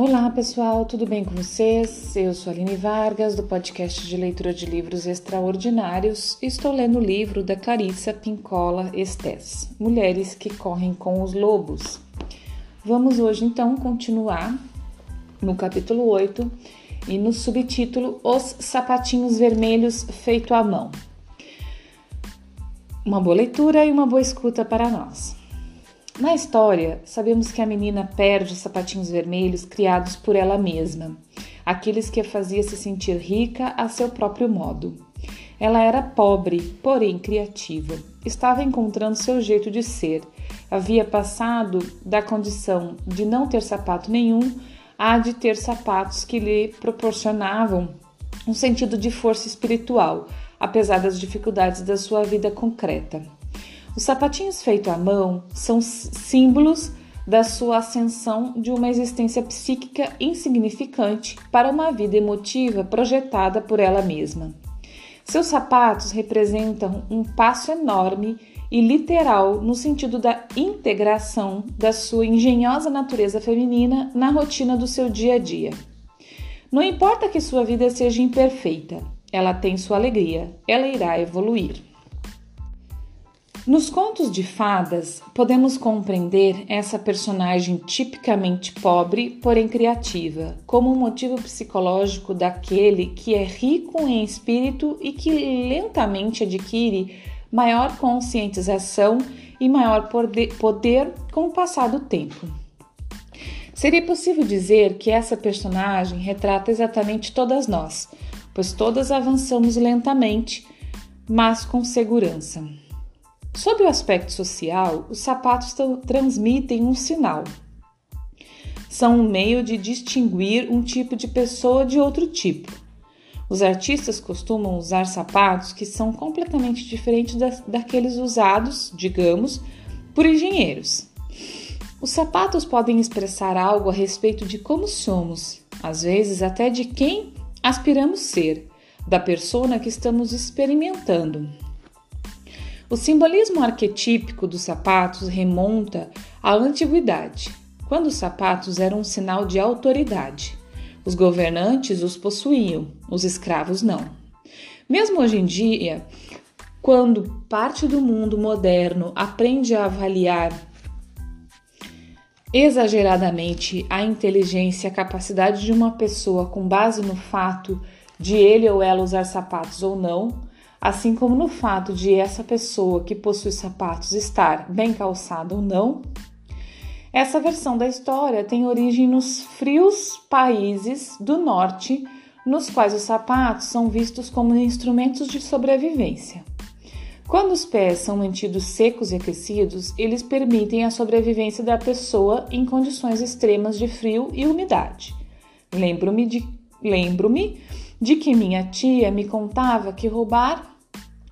Olá pessoal, tudo bem com vocês? Eu sou Aline Vargas, do podcast de leitura de livros extraordinários, estou lendo o livro da Clarissa Pincola Estes, Mulheres que Correm com os Lobos. Vamos hoje então continuar no capítulo 8 e no subtítulo Os Sapatinhos Vermelhos Feito à Mão. Uma boa leitura e uma boa escuta para nós. Na história, sabemos que a menina perde os sapatinhos vermelhos criados por ela mesma, aqueles que a fazia se sentir rica a seu próprio modo. Ela era pobre, porém criativa. Estava encontrando seu jeito de ser. Havia passado da condição de não ter sapato nenhum a de ter sapatos que lhe proporcionavam um sentido de força espiritual, apesar das dificuldades da sua vida concreta. Os sapatinhos feitos à mão são símbolos da sua ascensão de uma existência psíquica insignificante para uma vida emotiva projetada por ela mesma. Seus sapatos representam um passo enorme e literal no sentido da integração da sua engenhosa natureza feminina na rotina do seu dia a dia. Não importa que sua vida seja imperfeita, ela tem sua alegria, ela irá evoluir. Nos contos de fadas, podemos compreender essa personagem tipicamente pobre, porém criativa, como um motivo psicológico daquele que é rico em espírito e que lentamente adquire maior conscientização e maior poder com o passar do tempo. Seria possível dizer que essa personagem retrata exatamente todas nós, pois todas avançamos lentamente, mas com segurança. Sob o aspecto social, os sapatos transmitem um sinal. São um meio de distinguir um tipo de pessoa de outro tipo. Os artistas costumam usar sapatos que são completamente diferentes da, daqueles usados, digamos, por engenheiros. Os sapatos podem expressar algo a respeito de como somos, às vezes até de quem aspiramos ser, da persona que estamos experimentando. O simbolismo arquetípico dos sapatos remonta à antiguidade, quando os sapatos eram um sinal de autoridade. Os governantes os possuíam, os escravos não. Mesmo hoje em dia, quando parte do mundo moderno aprende a avaliar exageradamente a inteligência e a capacidade de uma pessoa com base no fato de ele ou ela usar sapatos ou não, assim como no fato de essa pessoa que possui sapatos estar bem calçada ou não. Essa versão da história tem origem nos frios países do norte, nos quais os sapatos são vistos como instrumentos de sobrevivência. Quando os pés são mantidos secos e aquecidos, eles permitem a sobrevivência da pessoa em condições extremas de frio e umidade. Lembro-me de, lembro de que minha tia me contava que roubar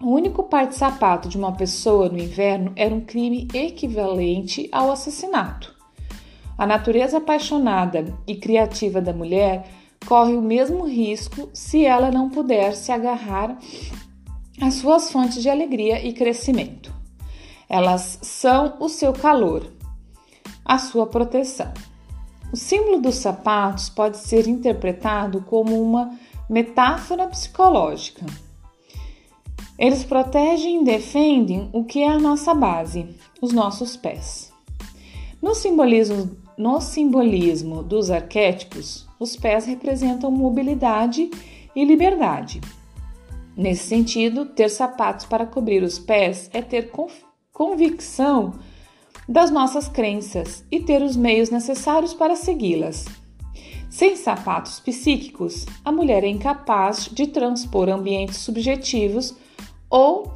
o único par de sapato de uma pessoa no inverno era um crime equivalente ao assassinato. A natureza apaixonada e criativa da mulher corre o mesmo risco se ela não puder se agarrar às suas fontes de alegria e crescimento. Elas são o seu calor, a sua proteção. O símbolo dos sapatos pode ser interpretado como uma metáfora psicológica. Eles protegem e defendem o que é a nossa base, os nossos pés. No simbolismo, no simbolismo dos arquétipos, os pés representam mobilidade e liberdade. Nesse sentido, ter sapatos para cobrir os pés é ter convicção das nossas crenças e ter os meios necessários para segui-las. Sem sapatos psíquicos, a mulher é incapaz de transpor ambientes subjetivos ou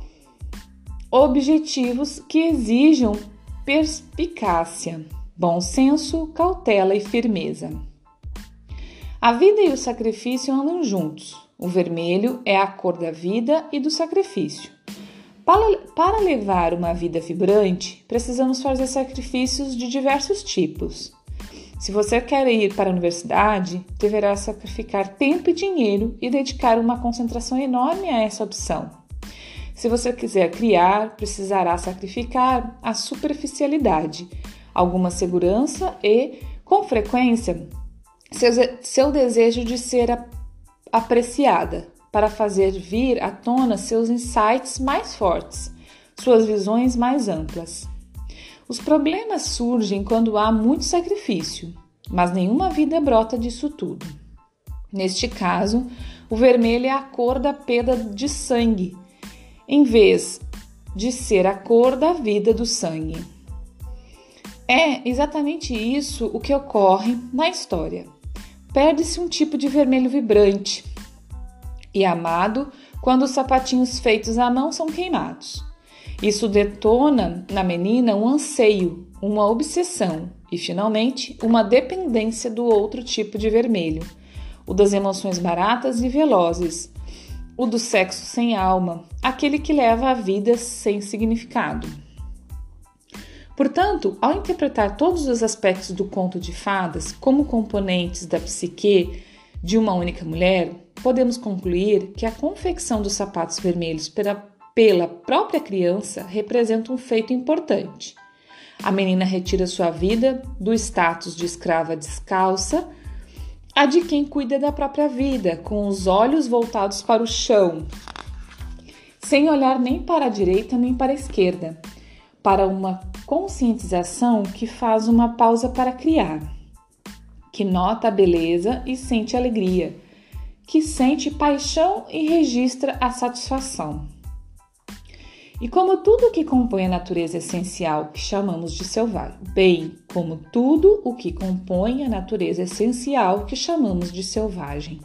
objetivos que exijam perspicácia, bom senso, cautela e firmeza. A vida e o sacrifício andam juntos. O vermelho é a cor da vida e do sacrifício. Para, para levar uma vida vibrante, precisamos fazer sacrifícios de diversos tipos. Se você quer ir para a universidade, deverá sacrificar tempo e dinheiro e dedicar uma concentração enorme a essa opção. Se você quiser criar, precisará sacrificar a superficialidade, alguma segurança e, com frequência, seu, seu desejo de ser apreciada, para fazer vir à tona seus insights mais fortes, suas visões mais amplas. Os problemas surgem quando há muito sacrifício, mas nenhuma vida brota disso tudo. Neste caso, o vermelho é a cor da perda de sangue, em vez de ser a cor da vida do sangue. É exatamente isso o que ocorre na história. Perde-se um tipo de vermelho vibrante e amado quando os sapatinhos feitos à mão são queimados. Isso detona na menina um anseio, uma obsessão e, finalmente, uma dependência do outro tipo de vermelho, o das emoções baratas e velozes, o do sexo sem alma, aquele que leva a vida sem significado. Portanto, ao interpretar todos os aspectos do conto de fadas como componentes da psique de uma única mulher, podemos concluir que a confecção dos sapatos vermelhos pela, pela própria criança representa um feito importante. A menina retira sua vida do status de escrava descalça a de quem cuida da própria vida, com os olhos voltados para o chão, sem olhar nem para a direita nem para a esquerda, para uma conscientização que faz uma pausa para criar, que nota a beleza e sente alegria, que sente paixão e registra a satisfação. E como tudo o que compõe a natureza essencial que chamamos de selvagem, bem como tudo o que compõe a natureza essencial que chamamos de selvagem.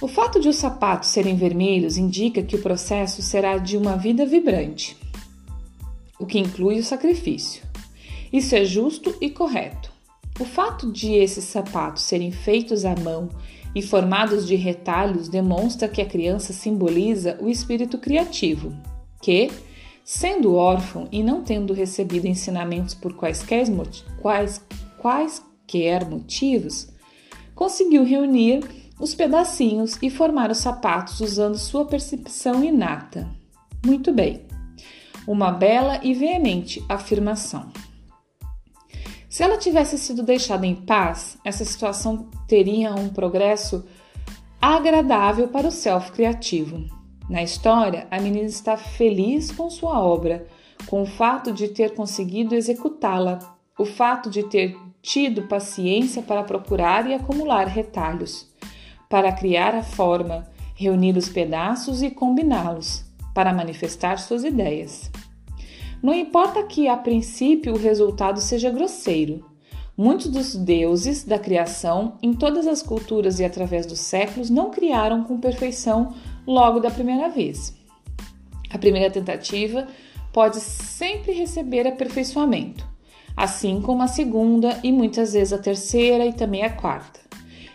O fato de os sapatos serem vermelhos indica que o processo será de uma vida vibrante, o que inclui o sacrifício. Isso é justo e correto. O fato de esses sapatos serem feitos à mão e formados de retalhos demonstra que a criança simboliza o espírito criativo, que, sendo órfão e não tendo recebido ensinamentos por quaisquer, quais, quaisquer motivos, conseguiu reunir os pedacinhos e formar os sapatos usando sua percepção inata. Muito bem. Uma bela e veemente afirmação. Se ela tivesse sido deixada em paz, essa situação teria um progresso agradável para o self criativo. Na história, a menina está feliz com sua obra, com o fato de ter conseguido executá-la, o fato de ter tido paciência para procurar e acumular retalhos, para criar a forma, reunir os pedaços e combiná-los, para manifestar suas ideias. Não importa que a princípio o resultado seja grosseiro. Muitos dos deuses da criação, em todas as culturas e através dos séculos, não criaram com perfeição logo da primeira vez. A primeira tentativa pode sempre receber aperfeiçoamento, assim como a segunda e muitas vezes a terceira e também a quarta.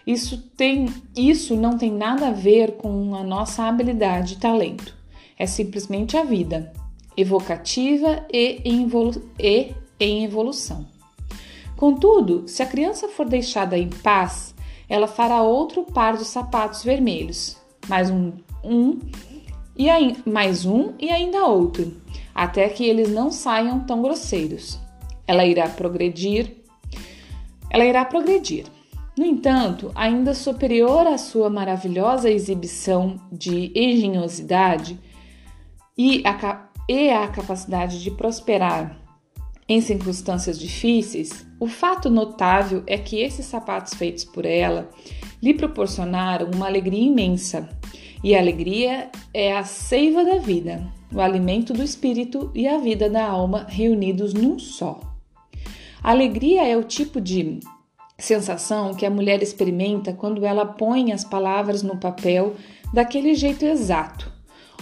Isso, tem, isso não tem nada a ver com a nossa habilidade e talento. É simplesmente a vida evocativa e em, evolução. Contudo, se a criança for deixada em paz, ela fará outro par de sapatos vermelhos, mais um, um e aí, mais um e ainda outro, até que eles não saiam tão grosseiros. Ela irá progredir. Ela irá progredir. No entanto, ainda superior à sua maravilhosa exibição de engenhosidade e a e a capacidade de prosperar em circunstâncias difíceis, o fato notável é que esses sapatos feitos por ela lhe proporcionaram uma alegria imensa. E a alegria é a seiva da vida, o alimento do espírito e a vida da alma reunidos num só. A alegria é o tipo de sensação que a mulher experimenta quando ela põe as palavras no papel daquele jeito exato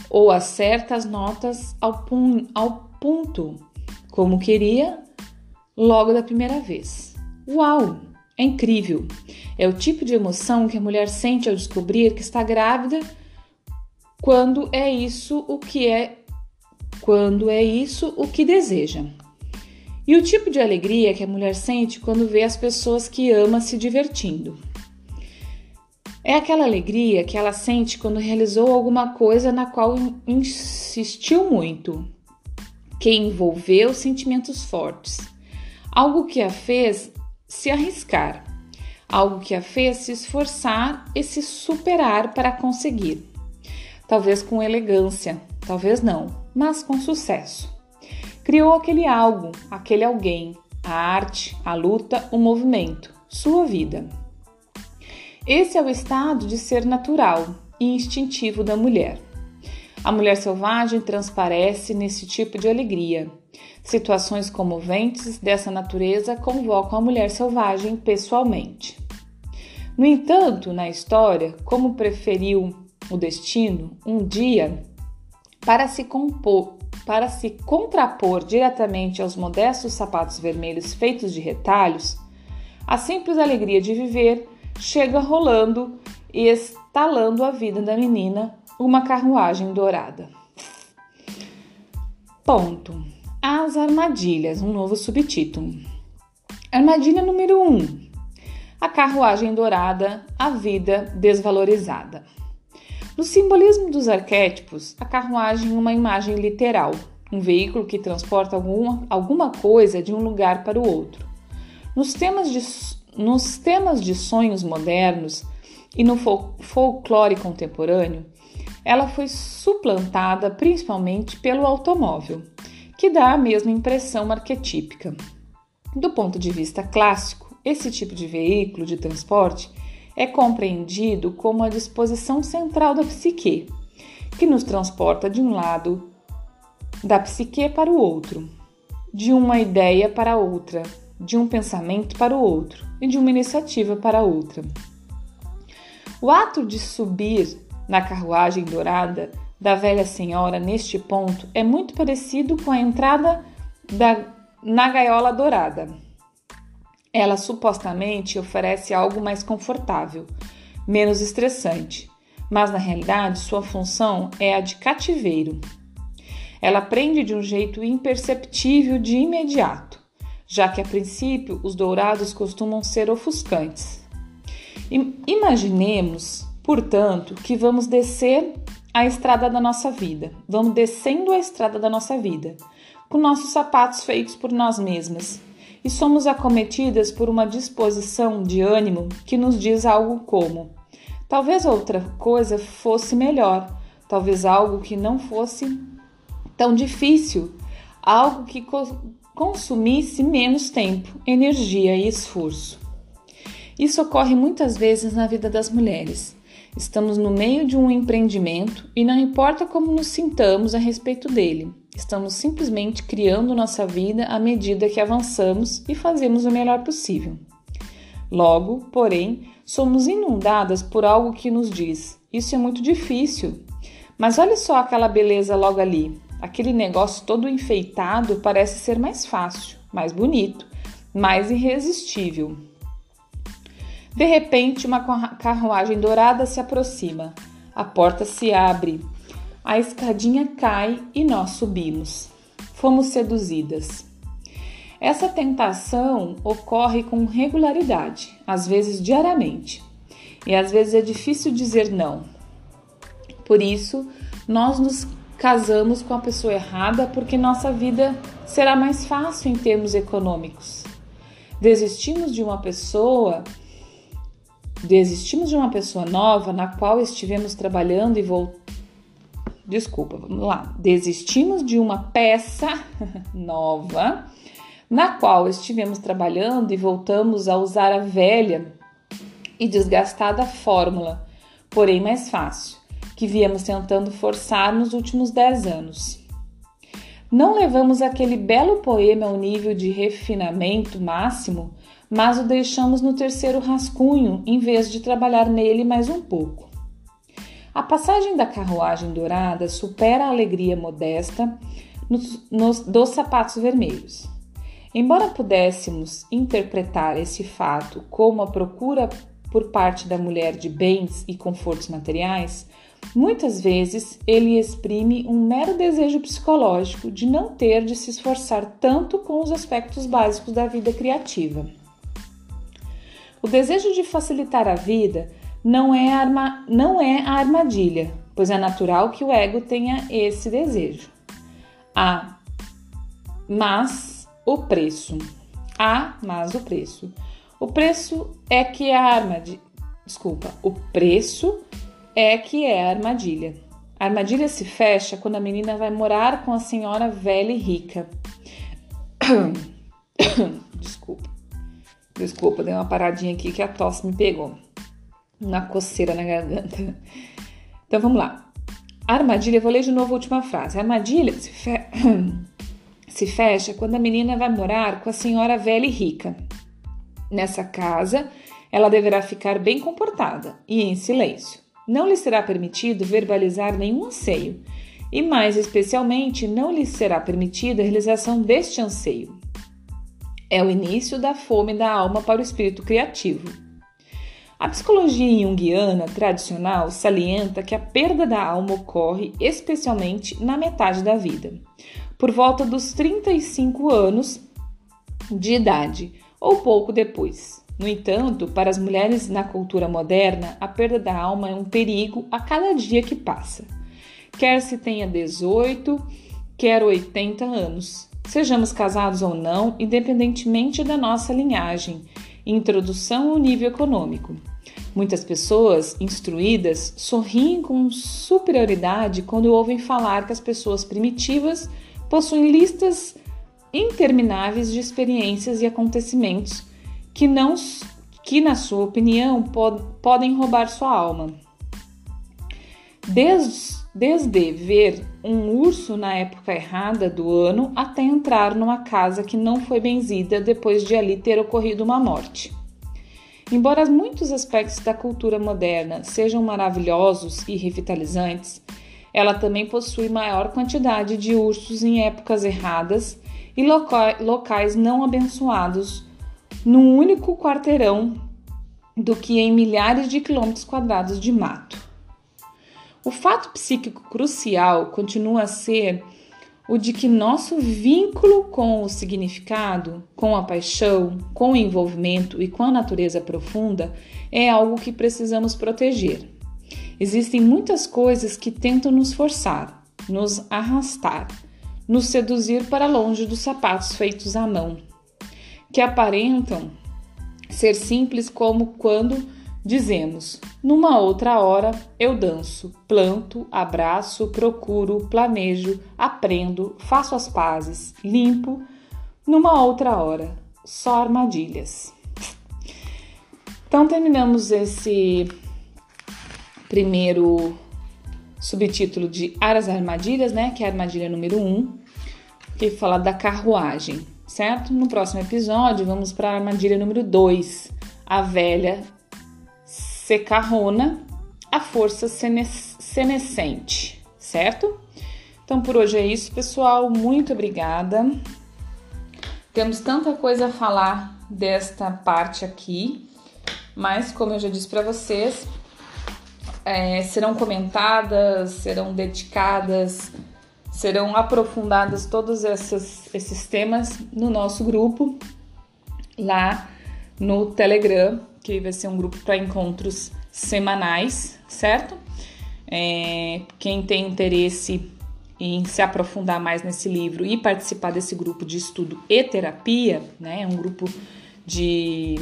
ou acerta as notas ao, pun ao ponto, como queria logo da primeira vez. Uau! É incrível! É o tipo de emoção que a mulher sente ao descobrir que está grávida quando é isso o que é quando é isso o que deseja. E o tipo de alegria que a mulher sente quando vê as pessoas que ama se divertindo. É aquela alegria que ela sente quando realizou alguma coisa na qual insistiu muito, que envolveu sentimentos fortes, algo que a fez se arriscar, algo que a fez se esforçar e se superar para conseguir. Talvez com elegância, talvez não, mas com sucesso. Criou aquele algo, aquele alguém, a arte, a luta, o movimento, sua vida. Esse é o estado de ser natural e instintivo da mulher. A mulher selvagem transparece nesse tipo de alegria. Situações comoventes dessa natureza convocam a mulher selvagem pessoalmente. No entanto, na história, como preferiu o destino, um dia, para se compor, para se contrapor diretamente aos modestos sapatos vermelhos feitos de retalhos, a simples alegria de viver chega rolando e estalando a vida da menina uma carruagem dourada. Ponto. As armadilhas, um novo subtítulo. Armadilha número 1. Um, a carruagem dourada, a vida desvalorizada. No simbolismo dos arquétipos, a carruagem é uma imagem literal, um veículo que transporta alguma, alguma coisa de um lugar para o outro. Nos temas de, nos temas de sonhos modernos e no fol folclore contemporâneo, ela foi suplantada principalmente pelo automóvel, que dá a mesma impressão arquetípica. Do ponto de vista clássico, esse tipo de veículo de transporte é compreendido como a disposição central da psique, que nos transporta de um lado da psique para o outro, de uma ideia para outra, de um pensamento para o outro e de uma iniciativa para outra. O ato de subir na carruagem dourada da velha senhora neste ponto é muito parecido com a entrada da, na gaiola dourada. Ela supostamente oferece algo mais confortável, menos estressante, mas na realidade sua função é a de cativeiro. Ela prende de um jeito imperceptível de imediato, já que a princípio os dourados costumam ser ofuscantes. Imaginemos, portanto, que vamos descer a estrada da nossa vida. Vamos descendo a estrada da nossa vida, com nossos sapatos feitos por nós mesmas e somos acometidas por uma disposição de ânimo que nos diz algo como: talvez outra coisa fosse melhor, talvez algo que não fosse tão difícil, algo que consumisse menos tempo, energia e esforço. Isso ocorre muitas vezes na vida das mulheres. Estamos no meio de um empreendimento e não importa como nos sintamos a respeito dele, estamos simplesmente criando nossa vida à medida que avançamos e fazemos o melhor possível. Logo, porém, somos inundadas por algo que nos diz: isso é muito difícil. Mas olha só aquela beleza logo ali. Aquele negócio todo enfeitado parece ser mais fácil, mais bonito, mais irresistível. De repente, uma carruagem dourada se aproxima. A porta se abre. A escadinha cai e nós subimos. Fomos seduzidas. Essa tentação ocorre com regularidade, às vezes diariamente, e às vezes é difícil dizer não. Por isso, nós nos casamos com a pessoa errada porque nossa vida será mais fácil em termos econômicos. Desistimos de uma pessoa Desistimos de uma pessoa nova na qual estivemos trabalhando e voltamos. Desculpa, vamos lá. Desistimos de uma peça nova na qual estivemos trabalhando e voltamos a usar a velha e desgastada fórmula, porém mais fácil, que viemos tentando forçar nos últimos dez anos. Não levamos aquele belo poema ao nível de refinamento máximo mas o deixamos no terceiro rascunho em vez de trabalhar nele mais um pouco. A passagem da carruagem dourada supera a alegria modesta nos, nos, dos sapatos vermelhos. Embora pudéssemos interpretar esse fato como a procura por parte da mulher de bens e confortos materiais, muitas vezes ele exprime um mero desejo psicológico de não ter de se esforçar tanto com os aspectos básicos da vida criativa. O desejo de facilitar a vida não é, arma, não é a armadilha, pois é natural que o ego tenha esse desejo. A, mas o preço. A, mas o preço. O preço é que é a armadilha. Desculpa, o preço é que é a armadilha. A armadilha se fecha quando a menina vai morar com a senhora velha e rica. Desculpa. Desculpa, dei uma paradinha aqui que a tosse me pegou. Uma coceira na garganta. Então vamos lá. A armadilha, vou ler de novo a última frase. A armadilha se, fe... se fecha quando a menina vai morar com a senhora velha e rica. Nessa casa, ela deverá ficar bem comportada e em silêncio. Não lhe será permitido verbalizar nenhum anseio, e mais especialmente, não lhe será permitida a realização deste anseio. É o início da fome da alma para o espírito criativo. A psicologia junguiana tradicional salienta que a perda da alma ocorre especialmente na metade da vida, por volta dos 35 anos de idade ou pouco depois. No entanto, para as mulheres na cultura moderna, a perda da alma é um perigo a cada dia que passa. Quer se tenha 18, quer 80 anos. Sejamos casados ou não, independentemente da nossa linhagem, introdução ao nível econômico. Muitas pessoas instruídas sorriem com superioridade quando ouvem falar que as pessoas primitivas possuem listas intermináveis de experiências e acontecimentos que não que na sua opinião pod, podem roubar sua alma. Desde, desde ver um urso na época errada do ano até entrar numa casa que não foi benzida depois de ali ter ocorrido uma morte. Embora muitos aspectos da cultura moderna sejam maravilhosos e revitalizantes, ela também possui maior quantidade de ursos em épocas erradas e locais não abençoados num único quarteirão do que em milhares de quilômetros quadrados de mato. O fato psíquico crucial continua a ser o de que nosso vínculo com o significado, com a paixão, com o envolvimento e com a natureza profunda é algo que precisamos proteger. Existem muitas coisas que tentam nos forçar, nos arrastar, nos seduzir para longe dos sapatos feitos à mão, que aparentam ser simples como quando dizemos: numa outra hora eu danço, planto, abraço, procuro, planejo, aprendo, faço as pazes, limpo, numa outra hora, só armadilhas. Então terminamos esse primeiro subtítulo de Aras Armadilhas, né? Que é a armadilha número 1, um, que fala da carruagem, certo? No próximo episódio, vamos para a armadilha número 2, a velha secarrona, a força senescente, certo? Então por hoje é isso, pessoal. Muito obrigada. Temos tanta coisa a falar desta parte aqui, mas como eu já disse para vocês, é, serão comentadas, serão dedicadas, serão aprofundadas todos esses, esses temas no nosso grupo lá no Telegram, que vai ser um grupo para encontros semanais, certo? É, quem tem interesse em se aprofundar mais nesse livro e participar desse grupo de estudo e terapia, né? É um grupo de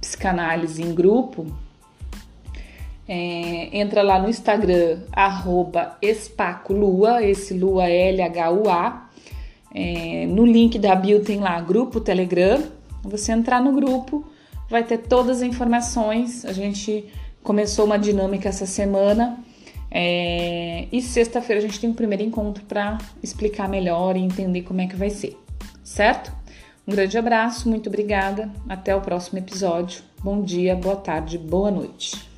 psicanálise em grupo, é, entra lá no Instagram, espaculua, esse lua L-H-U-A. É, no link da bio tem lá grupo Telegram. Você entrar no grupo, vai ter todas as informações. A gente começou uma dinâmica essa semana. É, e sexta-feira a gente tem um primeiro encontro para explicar melhor e entender como é que vai ser, certo? Um grande abraço, muito obrigada. Até o próximo episódio. Bom dia, boa tarde, boa noite.